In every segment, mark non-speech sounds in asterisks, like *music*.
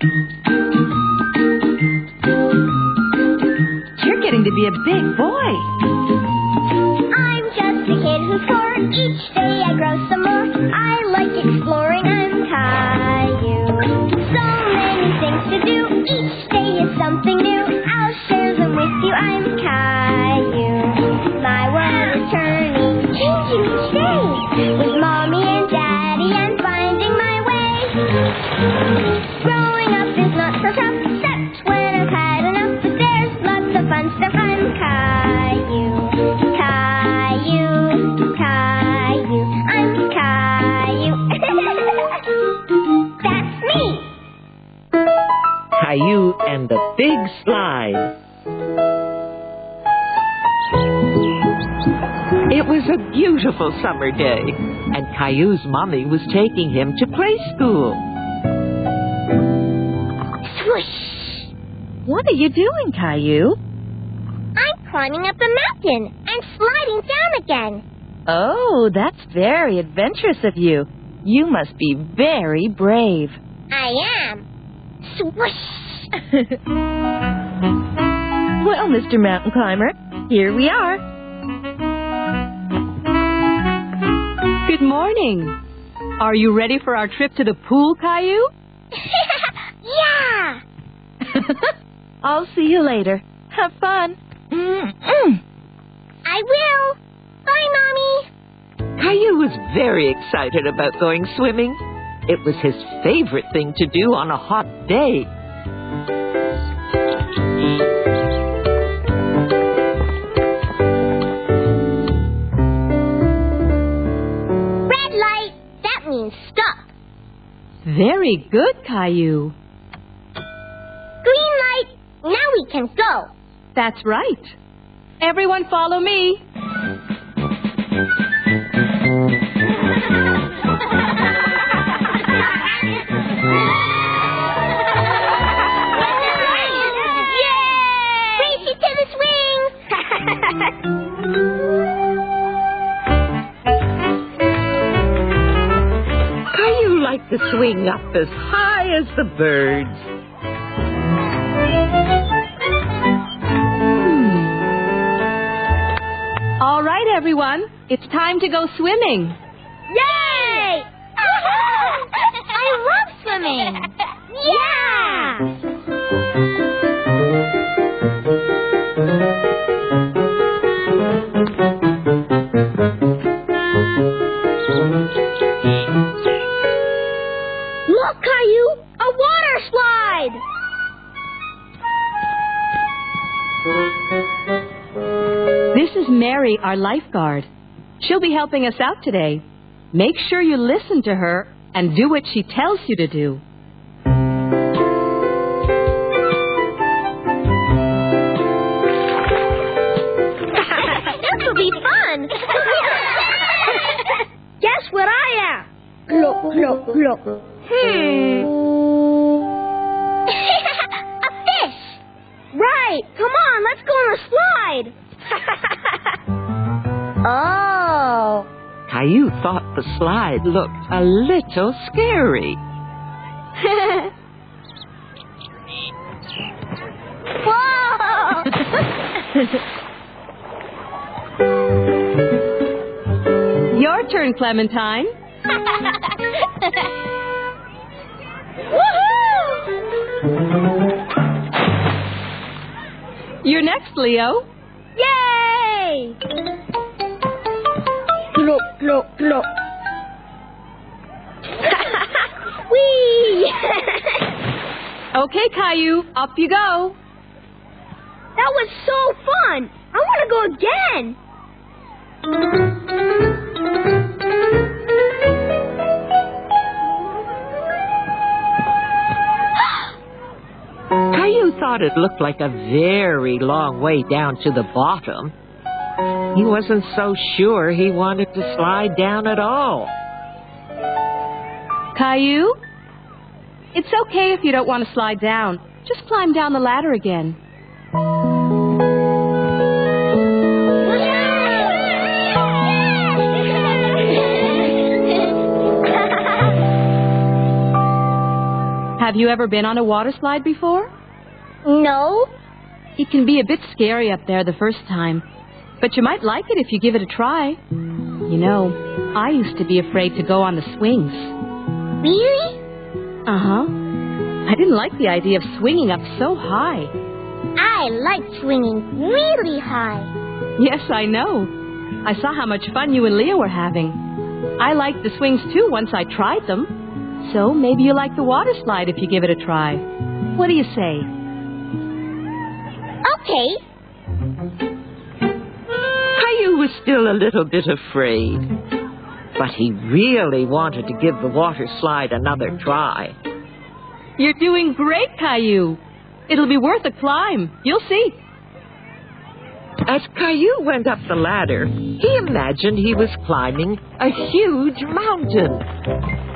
You're getting to be a big boy. I'm just a kid who's four. Each day I grow some more. Caillou and the Big Slide. It was a beautiful summer day, and Caillou's mommy was taking him to play school. Swoosh! What are you doing, Caillou? I'm climbing up a mountain and sliding down again. Oh, that's very adventurous of you. You must be very brave. I am. Swoosh! *laughs* well, Mr. Mountain Climber, here we are. Good morning. Are you ready for our trip to the pool, Caillou? *laughs* yeah! *laughs* I'll see you later. Have fun. Mm-mm. I will. Bye, Mommy. Caillou was very excited about going swimming. It was his favorite thing to do on a hot day. Very good, Caillou. Green light. Now we can go. That's right. Everyone follow me. To up as high as the birds. Hmm. All right, everyone. It's time to go swimming. Yay! *laughs* I love swimming. Is Mary, our lifeguard. She'll be helping us out today. Make sure you listen to her and do what she tells you to do. this will be fun. *laughs* Guess what I am? Look, look, look. Hmm. *laughs* a fish. Right. Come on, let's go on a slide. Oh. Caillou thought the slide looked a little scary. *laughs* Whoa. *laughs* Your turn, Clementine. *laughs* Woohoo! You're next, Leo. Plop, plop. Whee! Okay, Caillou, up you go. that was so fun! I want to go again! *gasps* Caillou thought it looked like a very long way down to the bottom. He wasn't so sure he wanted to slide down at all. Caillou? It's okay if you don't want to slide down. Just climb down the ladder again. Have you ever been on a water slide before? No? It can be a bit scary up there the first time, but you might like it if you give it a try. You know, I used to be afraid to go on the swings. Really? Uh huh. I didn't like the idea of swinging up so high. I like swinging really high. Yes, I know. I saw how much fun you and Leah were having. I liked the swings too once I tried them. So maybe you like the water slide if you give it a try. What do you say? Okay. Was still a little bit afraid, but he really wanted to give the water slide another try. You're doing great, Caillou. It'll be worth a climb. You'll see. As Caillou went up the ladder, he imagined he was climbing a huge mountain.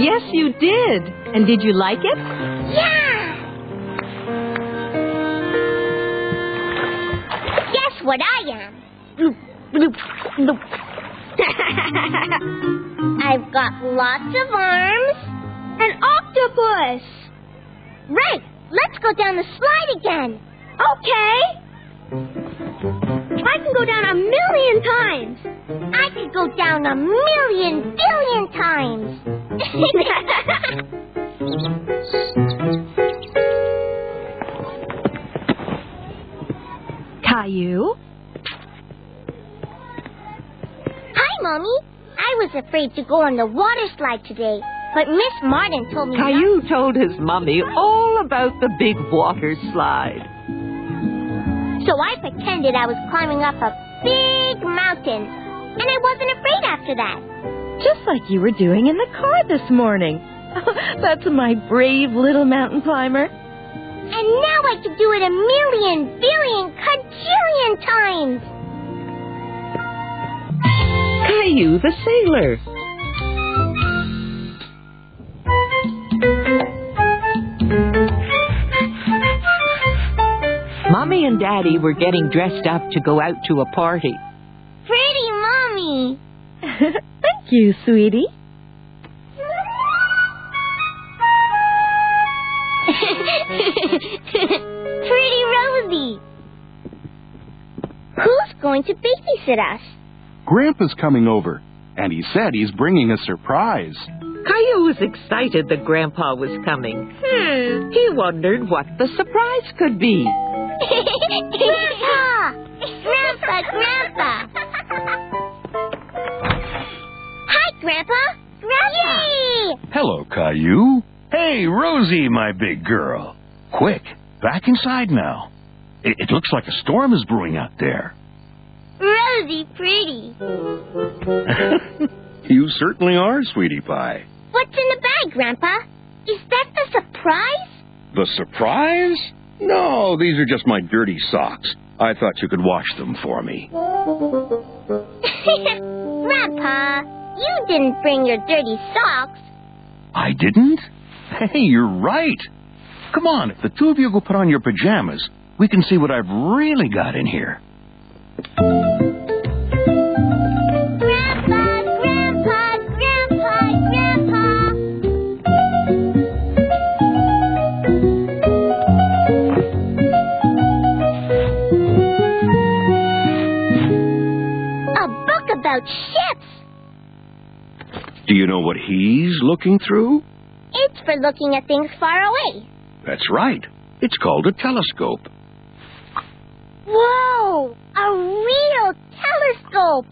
Yes, you did. And did you like it? Yeah! Guess what I am? Bloop, bloop, bloop. I've got lots of arms. An octopus! Right, let's go down the slide again. Okay. I can go down a million times. I could go down a million billion times. *laughs* Caillou? Hi, Mommy. I was afraid to go on the water slide today, but Miss Martin told me. not- Caillou told his mummy all about the big water slide. So I pretended I was climbing up a big mountain, and I wasn't afraid after that. Just like you were doing in the car this morning. *laughs* That's my brave little mountain climber. And now I can do it a million, billion, cajillion times. Caillou the sailor. Mommy and Daddy were getting dressed up to go out to a party. Pretty Mommy. *laughs* Thank you, sweetie. *laughs* Pretty Rosie. Who's going to babysit us? Grandpa's coming over, and he said he's bringing a surprise. Caillou was excited that Grandpa was coming. Hmm. He wondered what the surprise could be. Grandpa! Grandpa, Grandpa! Hi, Grandpa! Grandpa! Yay! Hello, Caillou. Hey, Rosie, my big girl. Quick, back inside now. It, it looks like a storm is brewing out there. Rosie pretty. *laughs* you certainly are, sweetie pie. What's in the bag, Grandpa? Is that the surprise? The surprise? No, these are just my dirty socks. I thought you could wash them for me. *laughs* Grandpa, you didn't bring your dirty socks. I didn't? Hey, you're right. Come on, if the two of you go put on your pajamas, we can see what I've really got in here. About ships. Do you know what he's looking through? It's for looking at things far away. That's right. It's called a telescope. Whoa! A real telescope!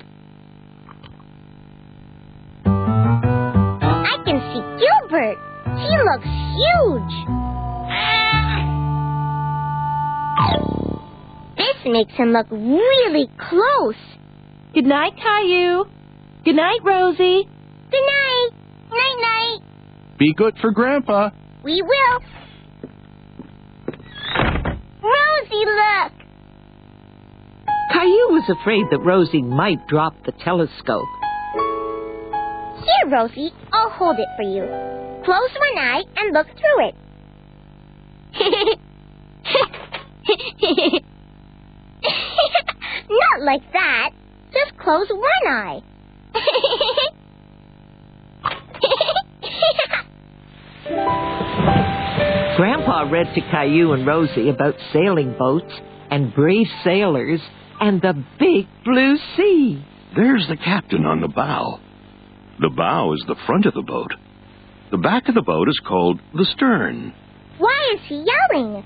I can see Gilbert. He looks huge. This makes him look really close. Good night, Caillou. Good night, Rosie. Good night. Night night. Be good for Grandpa. We will. Rosie, look. Caillou was afraid that Rosie might drop the telescope. Here, Rosie. I'll hold it for you. Close one eye and look through it. *laughs* Not like that. Just close one eye. *laughs* Grandpa read to Caillou and Rosie about sailing boats and brave sailors and the big blue sea. There's the captain on the bow. The bow is the front of the boat. The back of the boat is called the stern. Why is he yelling?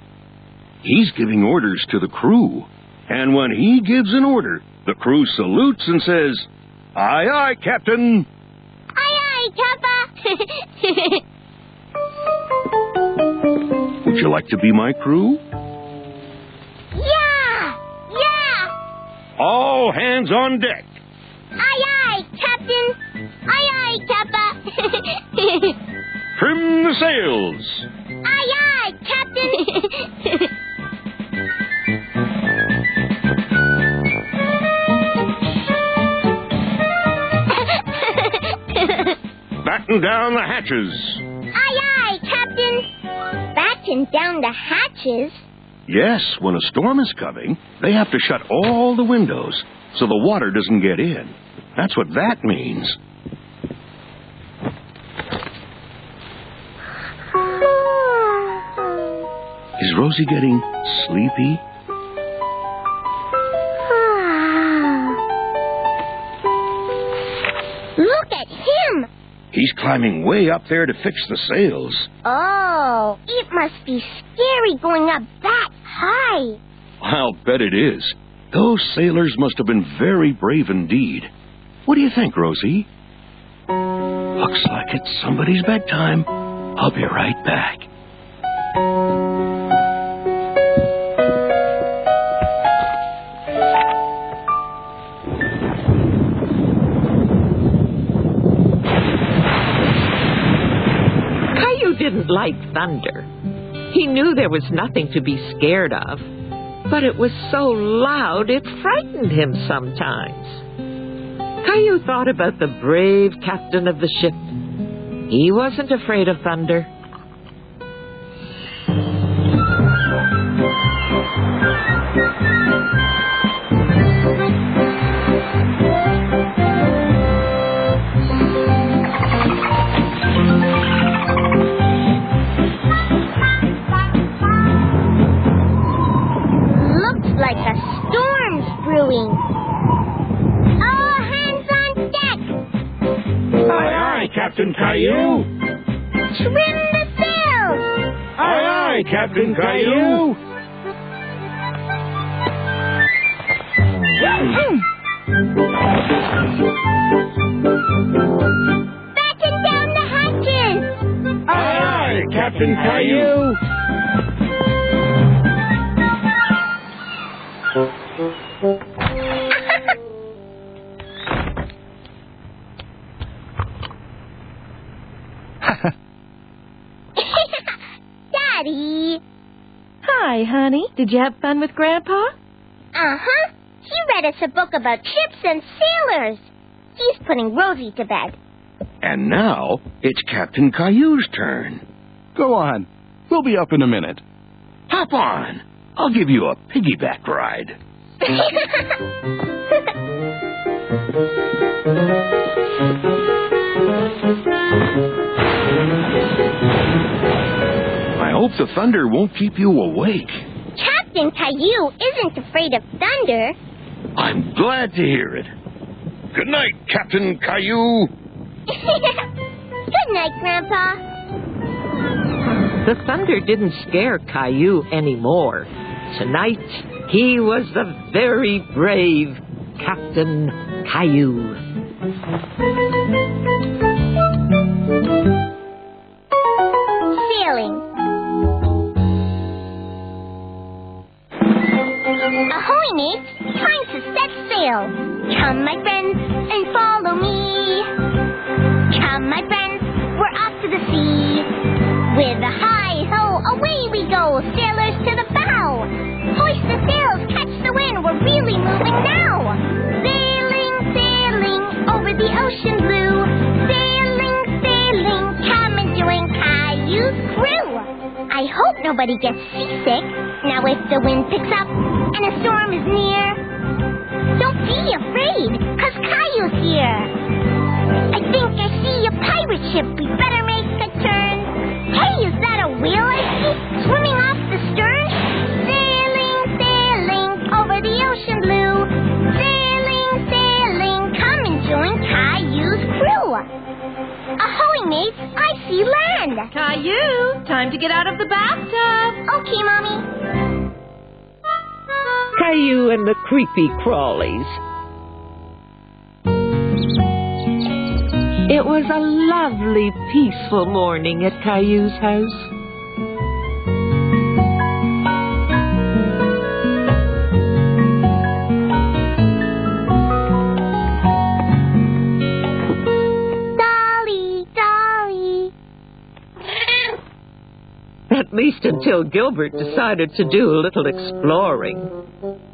He's giving orders to the crew. And when he gives an order, the crew salutes and says, Aye, aye, Captain. Aye, aye, Kappa. Would you like to be my crew? yeah, yeah. All hands on deck. Aye, aye, Captain. Aye, aye, Kappa. Trim the sails. aye, aye, Captain. *laughs* Batten down the hatches. aye, aye, Captain. Batten down the hatches. Yes, when a storm is coming, they have to shut all the windows so the water doesn't get in. That's what that means. *sighs* Is Rosie getting sleepy? He's climbing way up there to fix the sails. Oh, it must be scary going up that high. I'll bet it is. Those sailors must have been very brave indeed. What do you think, Rosie? Looks like it's somebody's bedtime. I'll be right back. Like thunder. He knew there was nothing to be scared of, but it was so loud it frightened him sometimes. Caillou thought about the brave captain of the ship. He wasn't afraid of thunder. Brewing. All hands on deck. Aye, aye, Captain Caillou. Trim the sails. Aye, aye, Captain Caillou. Batten down the hatches. Aye, aye, Captain Caillou. Daddy. Hi, honey. Did you have fun with Grandpa? Uh-huh. He read us a book about ships and sailors. He's putting Rosie to bed. And now it's Captain Caillou's turn. Go on. We'll be up in a minute. Hop on. I'll give you a piggyback ride. *laughs* I hope the thunder won't keep you awake. Captain Caillou isn't afraid of thunder. I'm glad to hear it. Good night, Captain Caillou. *laughs* Good night, Grandpa. The thunder didn't scare Caillou anymore. Tonight, he was the very brave Captain Caillou. Come, my friends, and follow me. Come, my friends, we're off to the sea. With a high ho, away we go, sailors to the bow. Hoist the sails, catch the wind, we're really moving now. Sailing, sailing over the ocean blue. Sailing, sailing, come and join Caillou's crew. I hope nobody gets seasick. Now, if the wind picks up and a storm is near, be afraid, cause Caillou's here. I think I see a pirate ship. We better make a turn. Hey, is that a whale I see swimming off the stern? Sailing, sailing over the ocean blue. Sailing, sailing, come and join Caillou's crew. Ahoy, mates! I see land. Caillou, time to get out of the bathtub. Okay, mommy. Caillou and the creepy crawlies. It was a lovely, peaceful morning at Caillou's house. Dolly, Dolly. At least until Gilbert decided to do a little exploring.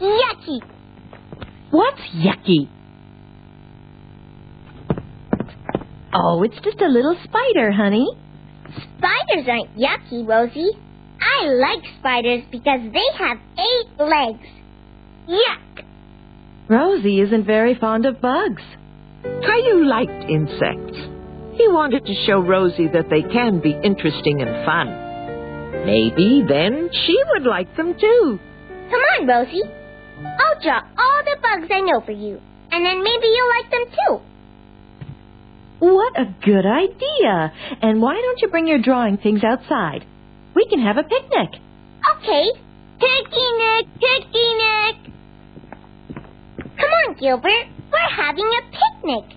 Yucky. What's yucky? Oh, it's just a little spider, honey. Spiders aren't yucky, Rosie. I like spiders because they have eight legs. Yuck. Rosie isn't very fond of bugs. Caillou liked insects. He wanted to show Rosie that they can be interesting and fun. Maybe then she would like them too. Come on, Rosie. I'll draw all the bugs I know for you, and then maybe you'll like them too. What a good idea. And why don't you bring your drawing things outside? We can have a picnic. Okay. Picnic, picnic. Come on, Gilbert. We're having a picnic.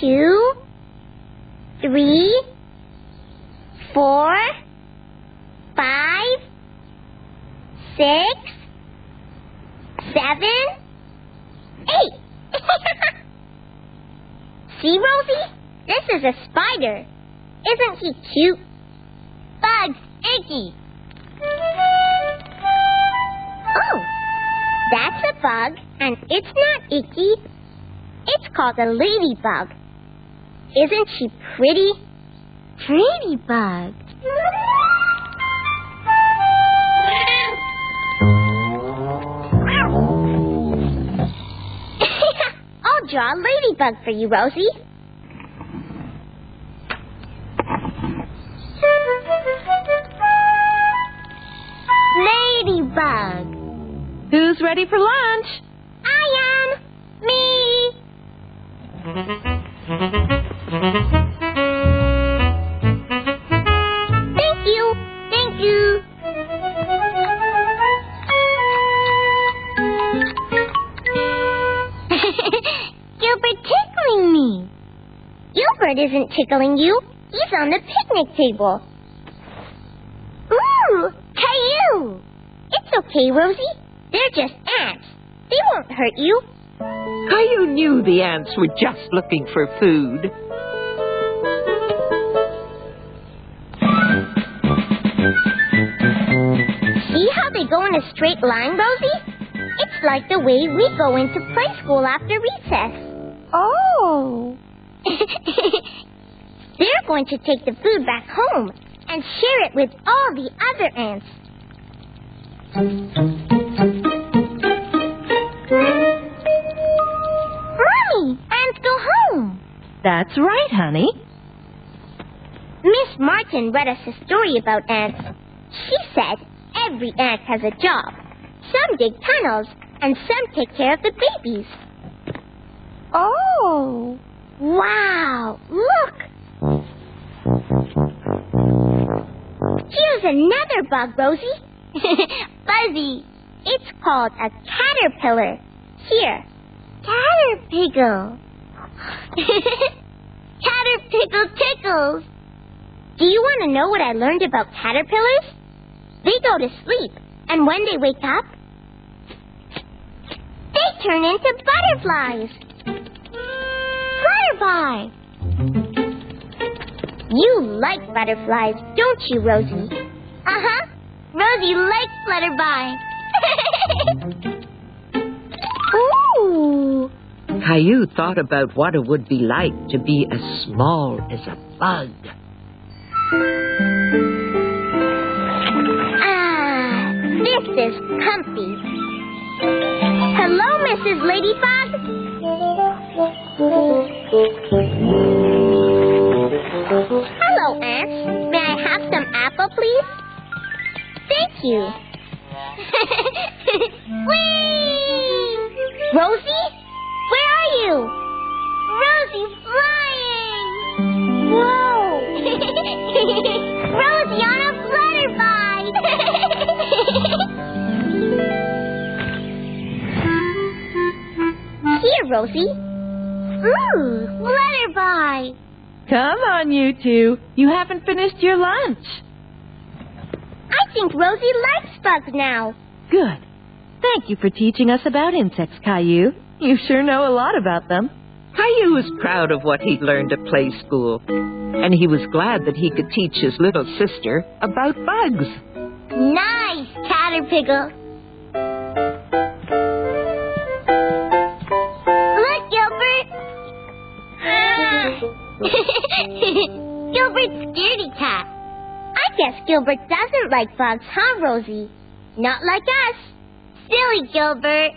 Two, three, four, five, six, seven, eight. *laughs* See, Rosie? This is a spider. Isn't he cute? Bugs, icky. Oh, that's a bug, and it's not icky. It's called a ladybug. Isn't she pretty? Pretty bug. *laughs* I'll draw a ladybug for you, Rosie. Ladybug. Who's ready for lunch? I am me. *laughs* Thank you. Thank you. *laughs* Gilbert tickling me. Gilbert isn't tickling you. He's on the picnic table. Ooh, Caillou. It's okay, Rosie. They're just ants. They won't hurt you. You knew the ants were just looking for food. See how they go in a straight line, Rosie? It's like the way we go into preschool after recess. Oh. *laughs* They're going to take the food back home and share it with all the other ants. That's right, honey. Miss Martin read us a story about ants. She said every ant has a job. Some dig tunnels, and some take care of the babies. Oh. Wow! Look! Here's another bug, Rosie. *laughs* Fuzzy. It's called a caterpillar. Here. Caterpiggle. *laughs* Caterpiggle tickles. Do you want to know what I learned about caterpillars? They go to sleep, and when they wake up, they turn into butterflies. Flutterby. You like butterflies, don't you, Rosie? Uh huh. Rosie likes Flutterby. *laughs* Caillou thought about what it would be like to be as small as a bug. Ah, this is comfy. Hello, Mrs. Ladybug. Hello, ants. May I have some apple, please? Thank you. *laughs* Whee! Rosie? Here, Rosie. Ooh, flutterby! Come on, you two. You haven't finished your lunch. I think Rosie likes bugs now. Good. Thank you for teaching us about insects, Caillou. You sure know a lot about them. Caillou was proud of what he'd learned at play school, and he was glad that he could teach his little sister about bugs. Nice, Caterpillar. *laughs* Gilbert's scaredy cat. I guess Gilbert doesn't like bugs, huh, Rosie? Not like us. Silly Gilbert.